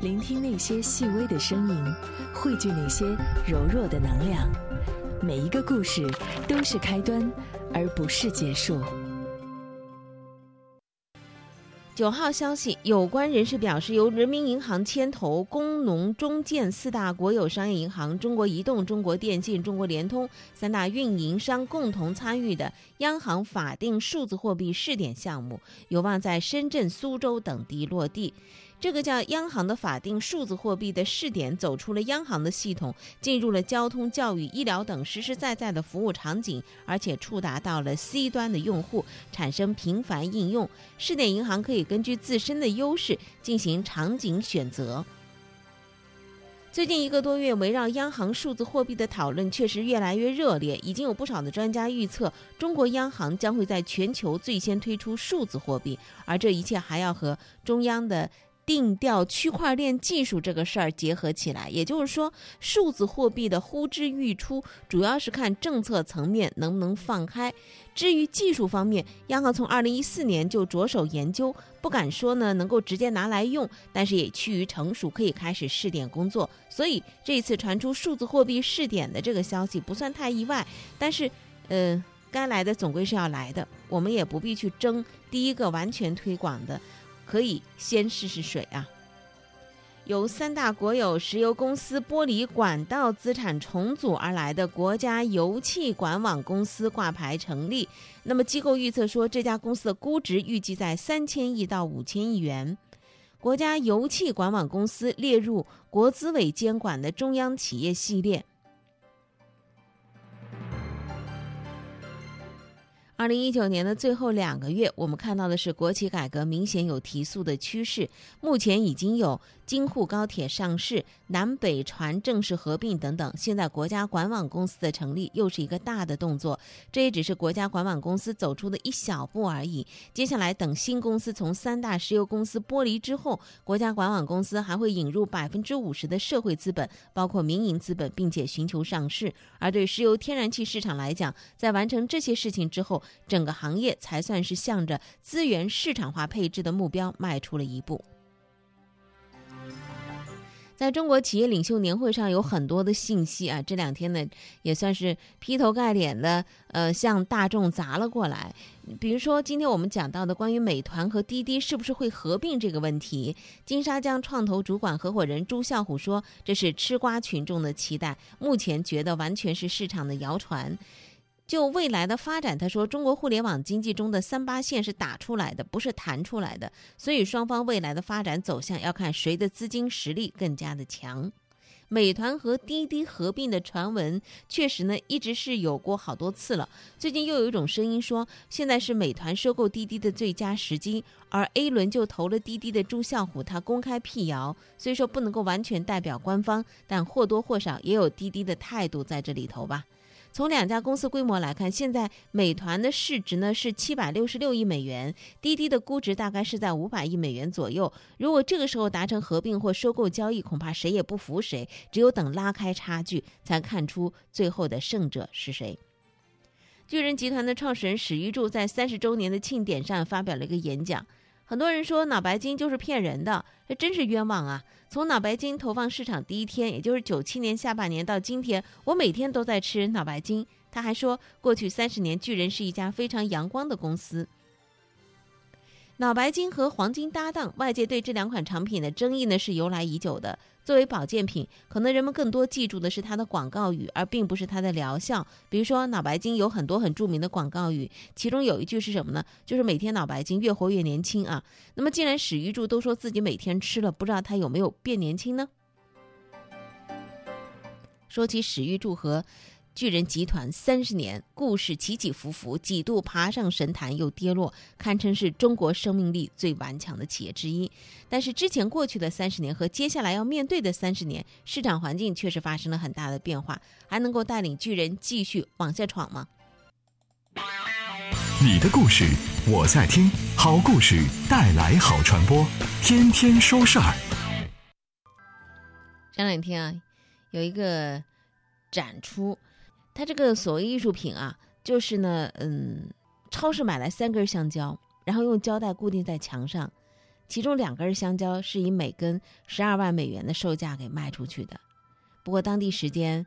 聆听那些细微的声音，汇聚那些柔弱的能量。每一个故事都是开端，而不是结束。九号消息，有关人士表示，由人民银行牵头，工农中建四大国有商业银行、中国移动、中国电信、中国联通三大运营商共同参与的央行法定数字货币试点项目，有望在深圳、苏州等地落地。这个叫央行的法定数字货币的试点，走出了央行的系统，进入了交通、教育、医疗等实实在在的服务场景，而且触达到了 C 端的用户，产生频繁应用。试点银行可以根据自身的优势进行场景选择。最近一个多月，围绕央行数字货币的讨论确实越来越热烈，已经有不少的专家预测，中国央行将会在全球最先推出数字货币，而这一切还要和中央的。定调区块链技术这个事儿结合起来，也就是说，数字货币的呼之欲出，主要是看政策层面能不能放开。至于技术方面，央行从二零一四年就着手研究，不敢说呢能够直接拿来用，但是也趋于成熟，可以开始试点工作。所以这一次传出数字货币试点的这个消息不算太意外，但是，呃，该来的总归是要来的，我们也不必去争第一个完全推广的。可以先试试水啊！由三大国有石油公司剥离管道资产重组而来的国家油气管网公司挂牌成立。那么机构预测说，这家公司的估值预计在三千亿到五千亿元。国家油气管网公司列入国资委监管的中央企业系列。二零一九年的最后两个月，我们看到的是国企改革明显有提速的趋势。目前已经有京沪高铁上市、南北船正式合并等等。现在国家管网公司的成立又是一个大的动作，这也只是国家管网公司走出的一小步而已。接下来等新公司从三大石油公司剥离之后，国家管网公司还会引入百分之五十的社会资本，包括民营资本，并且寻求上市。而对石油天然气市场来讲，在完成这些事情之后，整个行业才算是向着资源市场化配置的目标迈出了一步。在中国企业领袖年会上有很多的信息啊，这两天呢也算是劈头盖脸的呃向大众砸了过来。比如说今天我们讲到的关于美团和滴滴是不是会合并这个问题，金沙江创投主管合伙人朱啸虎说，这是吃瓜群众的期待，目前觉得完全是市场的谣传。就未来的发展，他说，中国互联网经济中的三八线是打出来的，不是弹出来的，所以双方未来的发展走向要看谁的资金实力更加的强。美团和滴滴合并的传闻，确实呢一直是有过好多次了。最近又有一种声音说，现在是美团收购滴滴的最佳时机，而 A 轮就投了滴滴的朱啸虎，他公开辟谣，虽说不能够完全代表官方，但或多或少也有滴滴的态度在这里头吧。从两家公司规模来看，现在美团的市值呢是七百六十六亿美元，滴滴的估值大概是在五百亿美元左右。如果这个时候达成合并或收购交易，恐怕谁也不服谁。只有等拉开差距，才看出最后的胜者是谁。巨人集团的创始人史玉柱在三十周年的庆典上发表了一个演讲。很多人说脑白金就是骗人的，这真是冤枉啊！从脑白金投放市场第一天，也就是九七年下半年到今天，我每天都在吃脑白金。他还说，过去三十年，巨人是一家非常阳光的公司。脑白金和黄金搭档，外界对这两款产品的争议呢是由来已久的。作为保健品，可能人们更多记住的是它的广告语，而并不是它的疗效。比如说，脑白金有很多很著名的广告语，其中有一句是什么呢？就是每天脑白金越活越年轻啊。那么，既然史玉柱都说自己每天吃了，不知道他有没有变年轻呢？说起史玉柱和。巨人集团三十年故事起起伏伏，几度爬上神坛又跌落，堪称是中国生命力最顽强的企业之一。但是之前过去的三十年和接下来要面对的三十年，市场环境确实发生了很大的变化，还能够带领巨人继续往下闯吗？你的故事我在听，好故事带来好传播，天天说事儿。前两天啊，有一个展出。它这个所谓艺术品啊，就是呢，嗯，超市买来三根香蕉，然后用胶带固定在墙上，其中两根香蕉是以每根十二万美元的售价给卖出去的。不过当地时间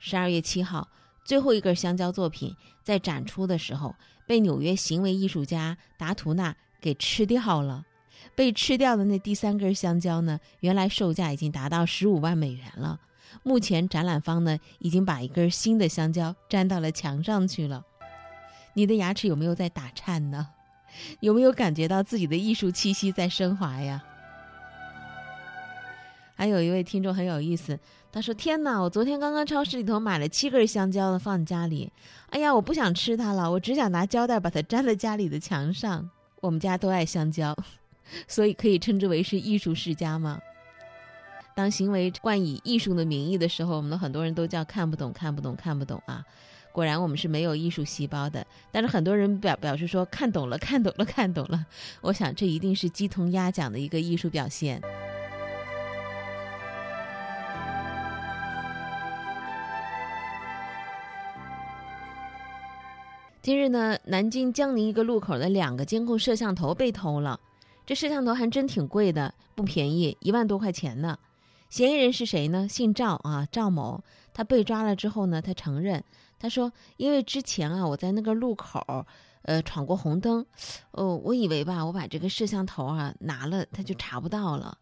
十二月七号，最后一根香蕉作品在展出的时候被纽约行为艺术家达图纳给吃掉了。被吃掉的那第三根香蕉呢，原来售价已经达到十五万美元了。目前展览方呢已经把一根新的香蕉粘到了墙上去了。你的牙齿有没有在打颤呢？有没有感觉到自己的艺术气息在升华呀？还有一位听众很有意思，他说：“天哪，我昨天刚刚超市里头买了七根香蕉呢，放家里。哎呀，我不想吃它了，我只想拿胶带把它粘在家里的墙上。我们家都爱香蕉，所以可以称之为是艺术世家吗？当行为冠以艺术的名义的时候，我们的很多人都叫看不懂，看不懂，看不懂啊。”果然，我们是没有艺术细胞的。但是很多人表表示说看懂了，看懂了，看懂了。我想这一定是鸡同鸭讲的一个艺术表现。今日呢，南京江宁一个路口的两个监控摄像头被偷了。这摄像头还真挺贵的，不便宜，一万多块钱呢。嫌疑人是谁呢？姓赵啊，赵某。他被抓了之后呢，他承认。他说：“因为之前啊，我在那个路口，呃，闯过红灯，哦，我以为吧，我把这个摄像头啊拿了，他就查不到了。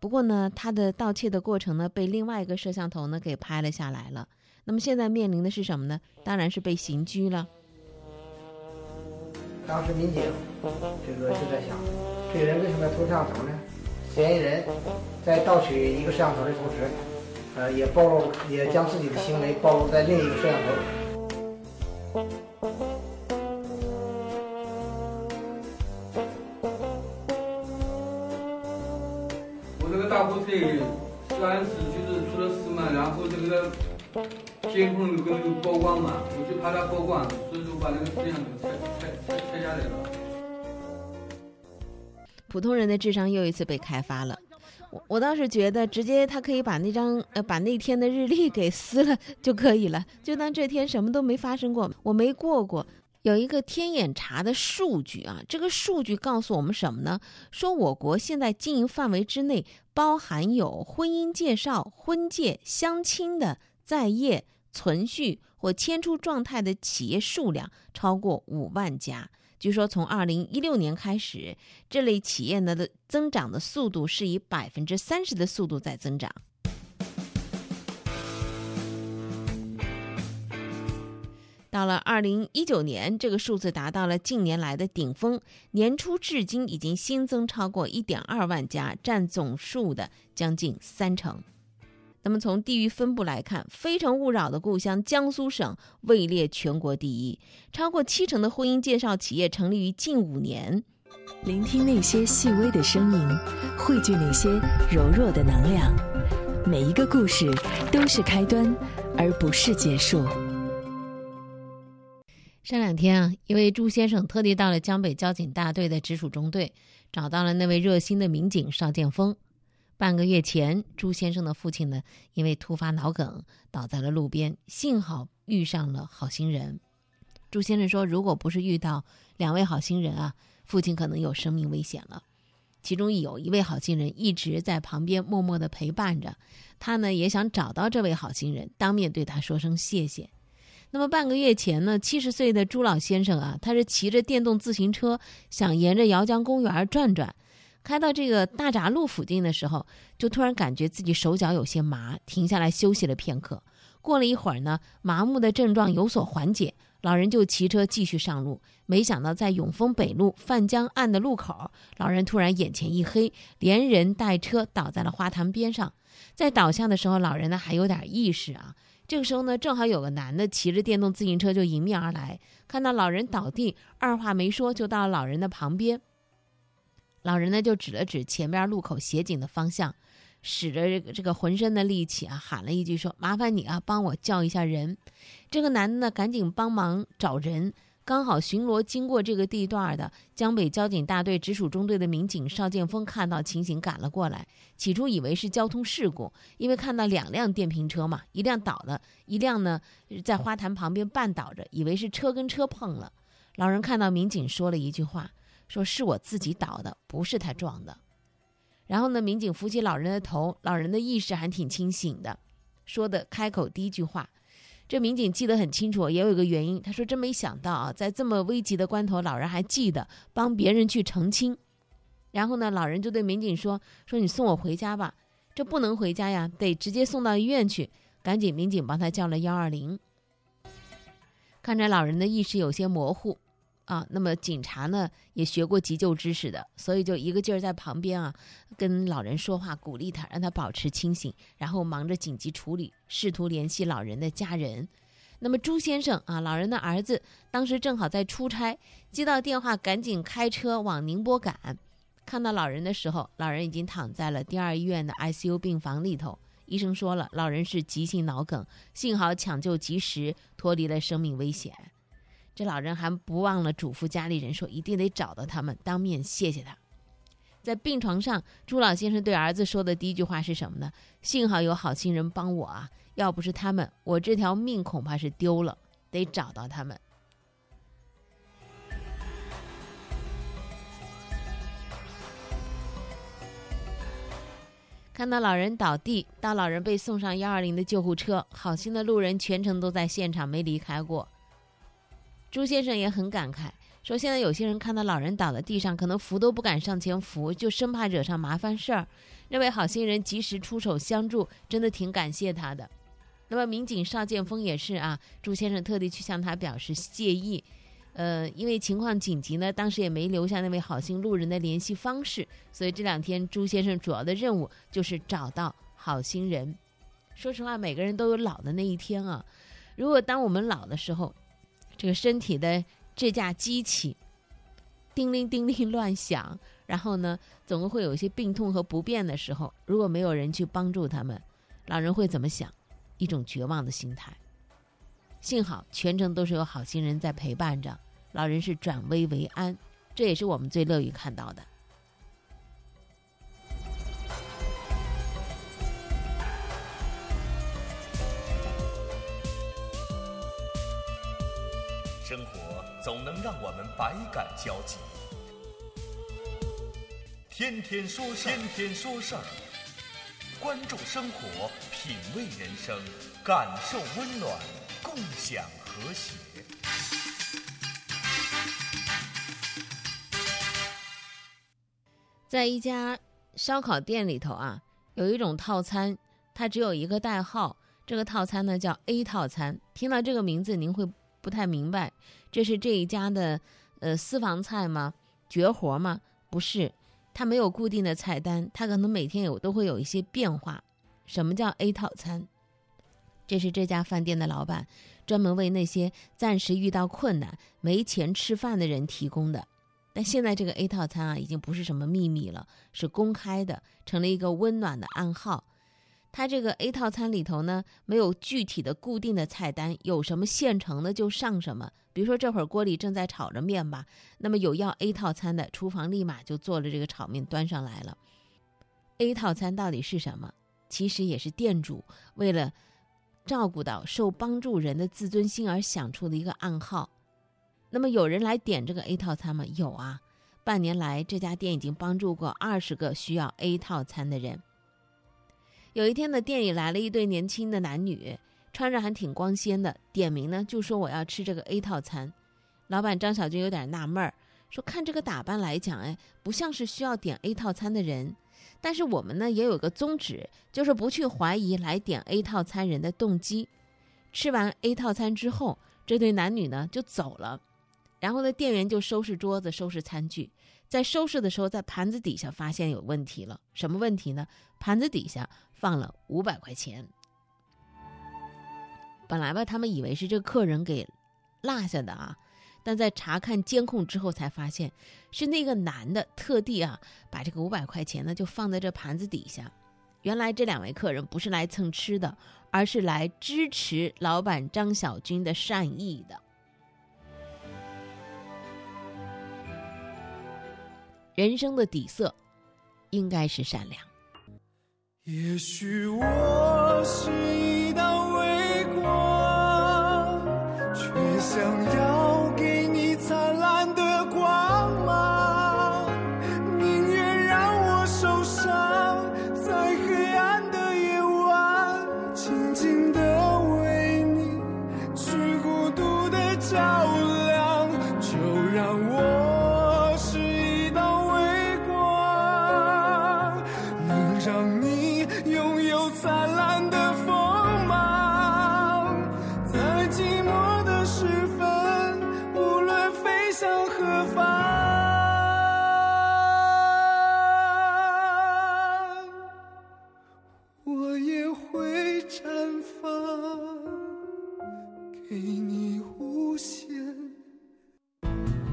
不过呢，他的盗窃的过程呢，被另外一个摄像头呢给拍了下来了。那么现在面临的是什么呢？当然是被刑拘了。当时民警这个就在想，这人为什么偷摄像头呢？嫌疑人在盗取一个摄像头的同时。”呃，也暴露，也将自己的行为暴露在另一个摄像头。我这个大货车上一次就是出了事嘛，然后这个监控那个那个曝光嘛，我就怕它曝光，所以说我把那个摄像头拆拆拆拆下来了。普通人的智商又一次被开发了。我我倒是觉得，直接他可以把那张呃把那天的日历给撕了就可以了，就当这天什么都没发生过，我没过过。有一个天眼查的数据啊，这个数据告诉我们什么呢？说我国现在经营范围之内包含有婚姻介绍、婚介、相亲的在业、存续或迁出状态的企业数量超过五万家。据说，从二零一六年开始，这类企业呢的增长的速度是以百分之三十的速度在增长。到了二零一九年，这个数字达到了近年来的顶峰，年初至今已经新增超过一点二万家，占总数的将近三成。那么从地域分布来看，《非诚勿扰》的故乡江苏省位列全国第一，超过七成的婚姻介绍企业成立于近五年。聆听那些细微的声音，汇聚那些柔弱的能量，每一个故事都是开端，而不是结束。上两天啊，一位朱先生特地到了江北交警大队的直属中队，找到了那位热心的民警邵建峰。半个月前，朱先生的父亲呢，因为突发脑梗倒在了路边，幸好遇上了好心人。朱先生说：“如果不是遇到两位好心人啊，父亲可能有生命危险了。其中有一位好心人一直在旁边默默的陪伴着他呢，也想找到这位好心人，当面对他说声谢谢。那么半个月前呢，七十岁的朱老先生啊，他是骑着电动自行车想沿着姚江公园转转。”开到这个大闸路附近的时候，就突然感觉自己手脚有些麻，停下来休息了片刻。过了一会儿呢，麻木的症状有所缓解，老人就骑车继续上路。没想到在永丰北路范江岸的路口，老人突然眼前一黑，连人带车倒在了花坛边上。在倒下的时候，老人呢还有点意识啊。这个时候呢，正好有个男的骑着电动自行车就迎面而来，看到老人倒地，二话没说就到老人的旁边。老人呢，就指了指前边路口斜井的方向，使着这个这个浑身的力气啊，喊了一句说：“麻烦你啊，帮我叫一下人。”这个男的呢，赶紧帮忙找人。刚好巡逻经过这个地段的江北交警大队直属中队的民警邵建峰看到情形赶了过来。起初以为是交通事故，因为看到两辆电瓶车嘛，一辆倒了，一辆呢在花坛旁边绊倒着，以为是车跟车碰了。老人看到民警说了一句话。说是我自己倒的，不是他撞的。然后呢，民警扶起老人的头，老人的意识还挺清醒的，说的开口第一句话，这民警记得很清楚，也有一个原因。他说：“真没想到啊，在这么危急的关头，老人还记得帮别人去澄清。”然后呢，老人就对民警说：“说你送我回家吧，这不能回家呀，得直接送到医院去。”赶紧，民警帮他叫了幺二零。看着老人的意识有些模糊。啊，那么警察呢也学过急救知识的，所以就一个劲儿在旁边啊，跟老人说话，鼓励他，让他保持清醒，然后忙着紧急处理，试图联系老人的家人。那么朱先生啊，老人的儿子当时正好在出差，接到电话，赶紧开车往宁波赶。看到老人的时候，老人已经躺在了第二医院的 ICU 病房里头。医生说了，老人是急性脑梗，幸好抢救及时，脱离了生命危险。这老人还不忘了嘱咐家里人说，一定得找到他们，当面谢谢他。在病床上，朱老先生对儿子说的第一句话是什么呢？幸好有好心人帮我啊，要不是他们，我这条命恐怕是丢了。得找到他们。看到老人倒地，到老人被送上幺二零的救护车，好心的路人全程都在现场，没离开过。朱先生也很感慨，说现在有些人看到老人倒在地上，可能扶都不敢上前扶，就生怕惹上麻烦事儿。那位好心人及时出手相助，真的挺感谢他的。那么民警邵建峰也是啊，朱先生特地去向他表示谢意。呃，因为情况紧急呢，当时也没留下那位好心路人的联系方式，所以这两天朱先生主要的任务就是找到好心人。说实话，每个人都有老的那一天啊。如果当我们老的时候，这个身体的这架机器，叮铃叮铃乱响，然后呢，总会有一些病痛和不便的时候。如果没有人去帮助他们，老人会怎么想？一种绝望的心态。幸好全程都是有好心人在陪伴着，老人是转危为安，这也是我们最乐于看到的。总能让我们百感交集，天天说事天天说事儿，关注生活，品味人生，感受温暖，共享和谐。在一家烧烤店里头啊，有一种套餐，它只有一个代号，这个套餐呢叫 A 套餐。听到这个名字，您会。不太明白，这是这一家的呃私房菜吗？绝活吗？不是，它没有固定的菜单，它可能每天有都会有一些变化。什么叫 A 套餐？这是这家饭店的老板专门为那些暂时遇到困难、没钱吃饭的人提供的。但现在这个 A 套餐啊，已经不是什么秘密了，是公开的，成了一个温暖的暗号。它这个 A 套餐里头呢，没有具体的固定的菜单，有什么现成的就上什么。比如说这会儿锅里正在炒着面吧，那么有要 A 套餐的，厨房立马就做了这个炒面端上来了。A 套餐到底是什么？其实也是店主为了照顾到受帮助人的自尊心而想出的一个暗号。那么有人来点这个 A 套餐吗？有啊，半年来这家店已经帮助过二十个需要 A 套餐的人。有一天呢，店里来了一对年轻的男女，穿着还挺光鲜的，点名呢就说我要吃这个 A 套餐。老板张小军有点纳闷儿，说看这个打扮来讲，哎，不像是需要点 A 套餐的人。但是我们呢也有个宗旨，就是不去怀疑来点 A 套餐人的动机。吃完 A 套餐之后，这对男女呢就走了，然后呢店员就收拾桌子、收拾餐具。在收拾的时候，在盘子底下发现有问题了。什么问题呢？盘子底下放了五百块钱。本来吧，他们以为是这客人给落下的啊，但在查看监控之后，才发现是那个男的特地啊，把这个五百块钱呢就放在这盘子底下。原来这两位客人不是来蹭吃的，而是来支持老板张小军的善意的。人生的底色，应该是善良。也许我是一道微光，却想要给你无限。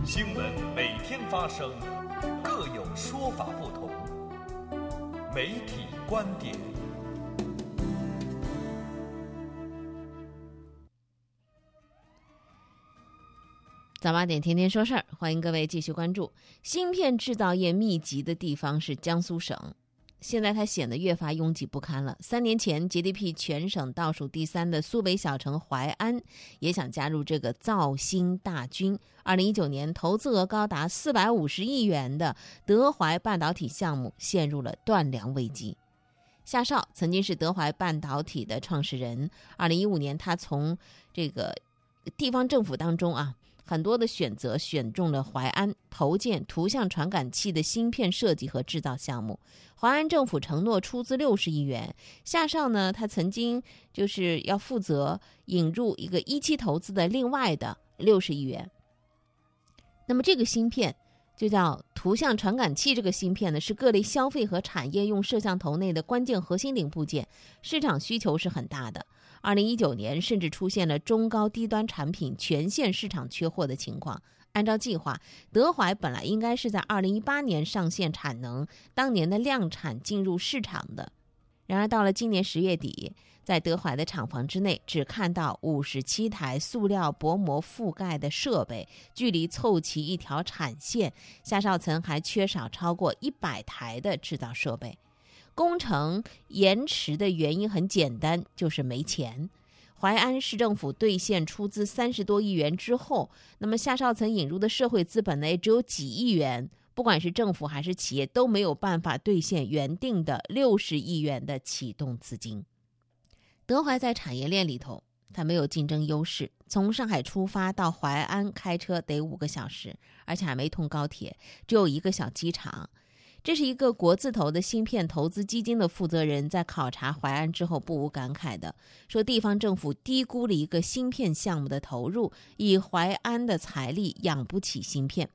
新闻每天发生，各有说法不同。媒体观点，早八点天天说事儿，欢迎各位继续关注。芯片制造业密集的地方是江苏省，现在它显得越发拥挤不堪了。三年前 GDP 全省倒数第三的苏北小城淮安也想加入这个造星大军。二零一九年投资额高达四百五十亿元的德怀半导体项目陷入了断粮危机。夏少曾经是德怀半导体的创始人，二零一五年他从这个地方政府当中啊。很多的选择选中了淮安投建图像传感器的芯片设计和制造项目。淮安政府承诺出资六十亿元，夏少呢，他曾经就是要负责引入一个一期投资的另外的六十亿元。那么这个芯片就叫图像传感器，这个芯片呢是各类消费和产业用摄像头内的关键核心零部件，市场需求是很大的。二零一九年，甚至出现了中高低端产品全线市场缺货的情况。按照计划，德怀本来应该是在二零一八年上线产能，当年的量产进入市场的。然而到了今年十月底，在德怀的厂房之内，只看到五十七台塑料薄膜覆盖的设备，距离凑齐一条产线，下少层还缺少超过一百台的制造设备。工程延迟的原因很简单，就是没钱。淮安市政府兑现出资三十多亿元之后，那么夏少曾引入的社会资本呢，也只有几亿元。不管是政府还是企业，都没有办法兑现原定的六十亿元的启动资金。德怀在产业链里头，它没有竞争优势。从上海出发到淮安开车得五个小时，而且还没通高铁，只有一个小机场。这是一个国字头的芯片投资基金的负责人在考察淮安之后不无感慨的说：“地方政府低估了一个芯片项目的投入，以淮安的财力养不起芯片。”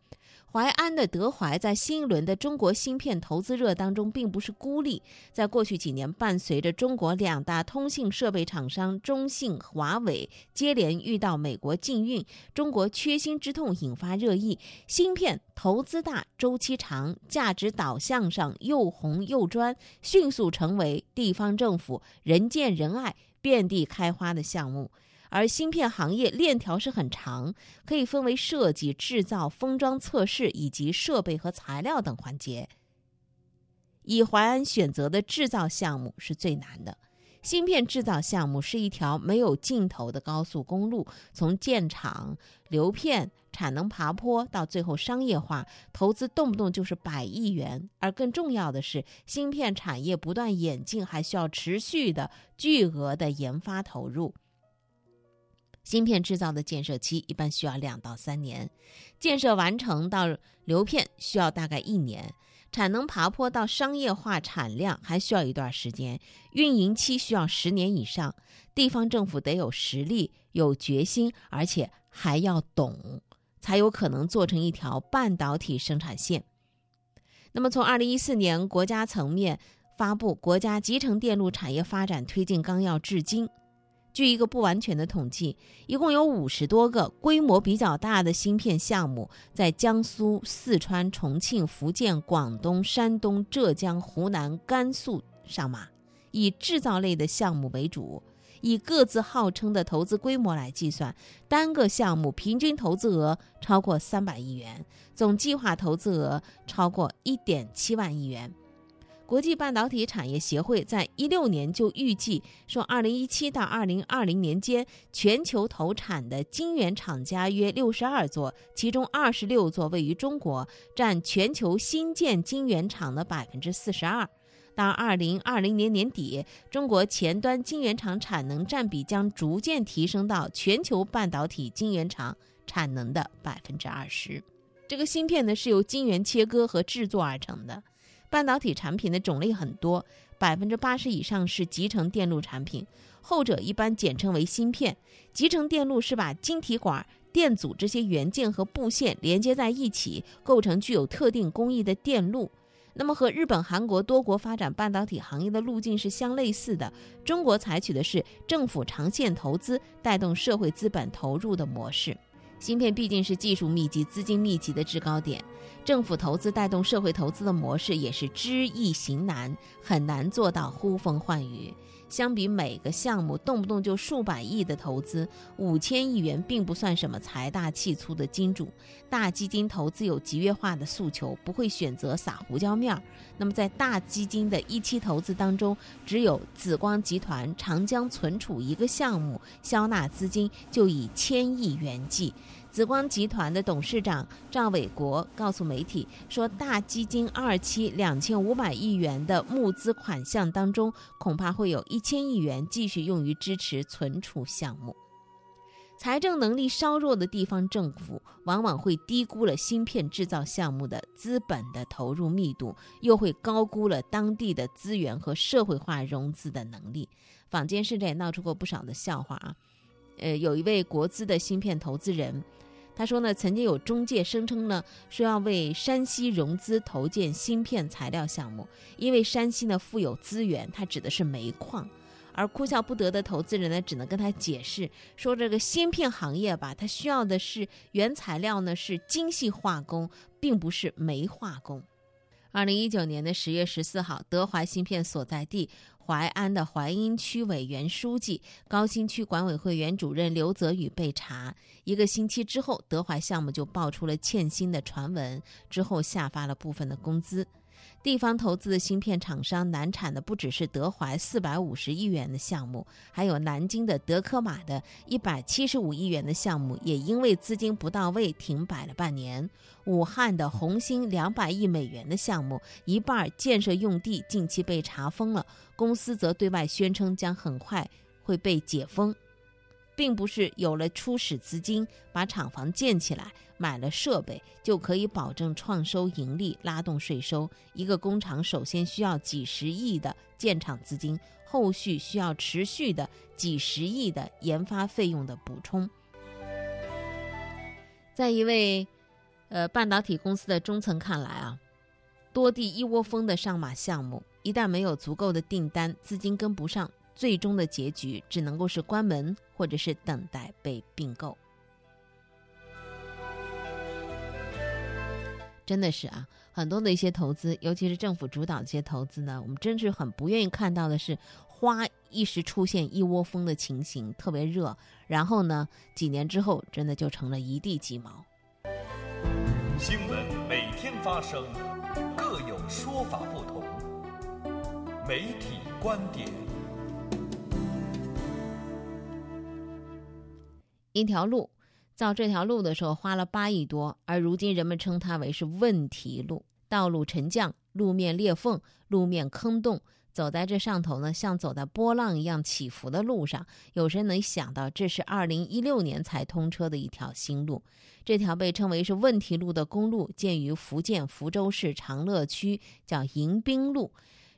淮安的德怀在新一轮的中国芯片投资热当中并不是孤立。在过去几年，伴随着中国两大通信设备厂商中信、华为接连遇到美国禁运，中国缺芯之痛引发热议。芯片投资大、周期长、价值导向上又红又专，迅速成为地方政府人见人爱、遍地开花的项目。而芯片行业链条是很长，可以分为设计、制造、封装、测试以及设备和材料等环节。以淮安选择的制造项目是最难的。芯片制造项目是一条没有尽头的高速公路，从建厂、流片、产能爬坡到最后商业化，投资动不动就是百亿元。而更重要的是，芯片产业不断演进，还需要持续的巨额的研发投入。芯片制造的建设期一般需要两到三年，建设完成到流片需要大概一年，产能爬坡到商业化产量还需要一段时间，运营期需要十年以上。地方政府得有实力、有决心，而且还要懂，才有可能做成一条半导体生产线。那么，从二零一四年国家层面发布《国家集成电路产业发展推进纲要》至今。据一个不完全的统计，一共有五十多个规模比较大的芯片项目在江苏、四川、重庆、福建、广东、山东、浙江、湖南、甘肃上马，以制造类的项目为主。以各自号称的投资规模来计算，单个项目平均投资额超过三百亿元，总计划投资额超过一点七万亿元。国际半导体产业协会在一六年就预计说，二零一七到二零二零年间，全球投产的晶圆厂家约六十二座，其中二十六座位于中国，占全球新建晶圆厂的百分之四十二。到二零二零年年底，中国前端晶圆厂产能占比将逐渐提升到全球半导体晶圆厂产能的百分之二十。这个芯片呢，是由晶圆切割和制作而成的。半导体产品的种类很多，百分之八十以上是集成电路产品，后者一般简称为芯片。集成电路是把晶体管、电阻这些元件和布线连接在一起，构成具有特定工艺的电路。那么和日本、韩国多国发展半导体行业的路径是相类似的。中国采取的是政府长线投资带动社会资本投入的模式。芯片毕竟是技术密集、资金密集的制高点，政府投资带动社会投资的模式也是知易行难，很难做到呼风唤雨。相比每个项目动不动就数百亿的投资，五千亿元并不算什么财大气粗的金主。大基金投资有集约化的诉求，不会选择撒胡椒面儿。那么在大基金的一期投资当中，只有紫光集团长江存储一个项目，销纳资金就以千亿元计。紫光集团的董事长赵伟国告诉媒体说，大基金二期两千五百亿元的募资款项当中，恐怕会有一千亿元继续用于支持存储项目。财政能力稍弱的地方政府，往往会低估了芯片制造项目的资本的投入密度，又会高估了当地的资源和社会化融资的能力。坊间甚至也闹出过不少的笑话啊。呃，有一位国资的芯片投资人。他说呢，曾经有中介声称呢，说要为山西融资投建芯片材料项目，因为山西呢富有资源，他指的是煤矿。而哭笑不得的投资人呢，只能跟他解释说，这个芯片行业吧，它需要的是原材料呢是精细化工，并不是煤化工。二零一九年的十月十四号，德怀芯片所在地。淮安的淮阴区委原书记、高新区管委会原主任刘泽宇被查。一个星期之后，德怀项目就爆出了欠薪的传闻，之后下发了部分的工资。地方投资的芯片厂商难产的不只是德怀四百五十亿元的项目，还有南京的德科玛的一百七十五亿元的项目，也因为资金不到位停摆了半年。武汉的红星两百亿美元的项目，一半建设用地近期被查封了，公司则对外宣称将很快会被解封。并不是有了初始资金，把厂房建起来，买了设备就可以保证创收盈利、拉动税收。一个工厂首先需要几十亿的建厂资金，后续需要持续的几十亿的研发费用的补充。在一位，呃，半导体公司的中层看来啊，多地一窝蜂的上马项目，一旦没有足够的订单，资金跟不上。最终的结局只能够是关门，或者是等待被并购。真的是啊，很多的一些投资，尤其是政府主导的一些投资呢，我们真是很不愿意看到的是，花一时出现一窝蜂的情形，特别热，然后呢，几年之后真的就成了一地鸡毛。新闻每天发生，各有说法不同，媒体观点。一条路，造这条路的时候花了八亿多，而如今人们称它为是问题路。道路沉降，路面裂缝，路面坑洞，走在这上头呢，像走在波浪一样起伏的路上。有谁能想到，这是二零一六年才通车的一条新路？这条被称为是问题路的公路，建于福建福州市长乐区，叫迎宾路。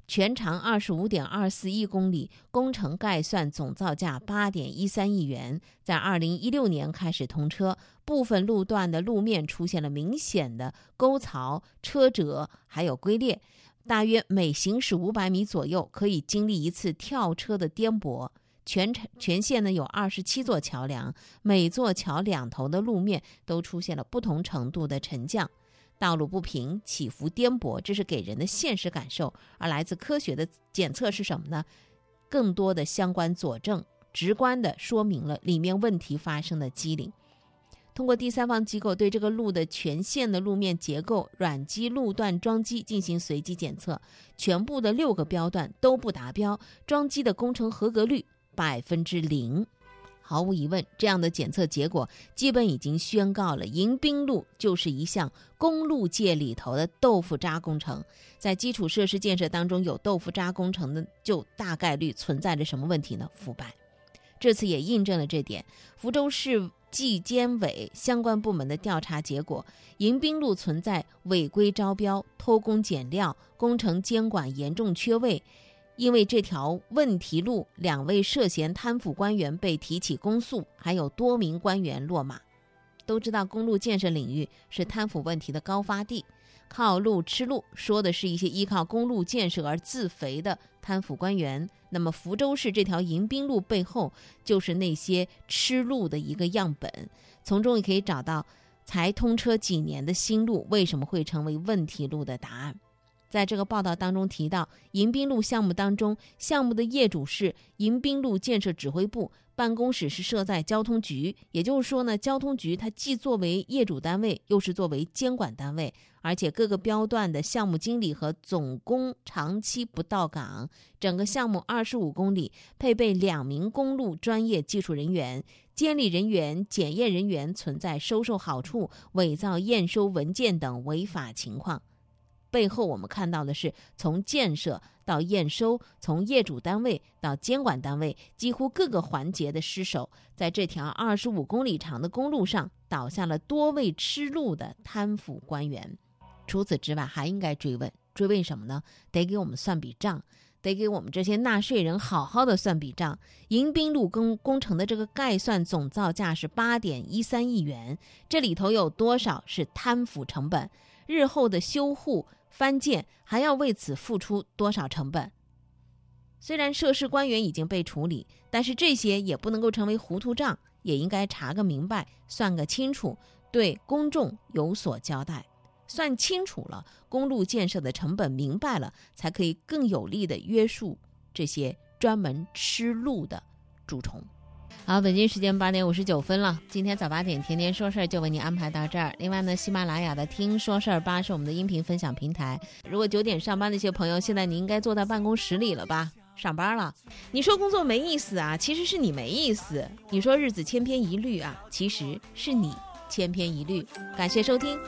全长二十五点二四一公里，工程概算总造价八点一三亿元，在二零一六年开始通车。部分路段的路面出现了明显的沟槽、车辙，还有龟裂。大约每行驶五百米左右，可以经历一次跳车的颠簸。全程全线呢有二十七座桥梁，每座桥两头的路面都出现了不同程度的沉降。道路不平、起伏颠簸，这是给人的现实感受；而来自科学的检测是什么呢？更多的相关佐证，直观的说明了里面问题发生的机理。通过第三方机构对这个路的全线的路面结构、软基路段桩基进行随机检测，全部的六个标段都不达标，桩基的工程合格率百分之零。毫无疑问，这样的检测结果基本已经宣告了迎宾路就是一项公路界里头的豆腐渣工程。在基础设施建设当中有豆腐渣工程的，就大概率存在着什么问题呢？腐败。这次也印证了这点。福州市纪监委相关部门的调查结果，迎宾路存在违规招标、偷工减料、工程监管严重缺位。因为这条问题路，两位涉嫌贪腐官员被提起公诉，还有多名官员落马。都知道，公路建设领域是贪腐问题的高发地，靠路吃路，说的是一些依靠公路建设而自肥的贪腐官员。那么，福州市这条迎宾路背后，就是那些吃路的一个样本。从中也可以找到，才通车几年的新路为什么会成为问题路的答案。在这个报道当中提到，迎宾路项目当中，项目的业主是迎宾路建设指挥部，办公室是设在交通局。也就是说呢，交通局它既作为业主单位，又是作为监管单位，而且各个标段的项目经理和总工长期不到岗。整个项目二十五公里，配备两名公路专业技术人员，监理人员、检验人员存在收受好处、伪造验收文件等违法情况。背后我们看到的是，从建设到验收，从业主单位到监管单位，几乎各个环节的失守，在这条二十五公里长的公路上倒下了多位吃路的贪腐官员。除此之外，还应该追问，追问什么呢？得给我们算笔账，得给我们这些纳税人好好的算笔账。迎宾路工工程的这个概算总造价是八点一三亿元，这里头有多少是贪腐成本？日后的修护。翻建还要为此付出多少成本？虽然涉事官员已经被处理，但是这些也不能够成为糊涂账，也应该查个明白，算个清楚，对公众有所交代。算清楚了，公路建设的成本明白了，才可以更有力的约束这些专门吃路的蛀虫。好，北京时间八点五十九分了。今天早八点，天天说事儿就为您安排到这儿。另外呢，喜马拉雅的听说事儿吧是我们的音频分享平台。如果九点上班的一些朋友，现在你应该坐在办公室里了吧？上班了。你说工作没意思啊？其实是你没意思。你说日子千篇一律啊？其实是你千篇一律。感谢收听。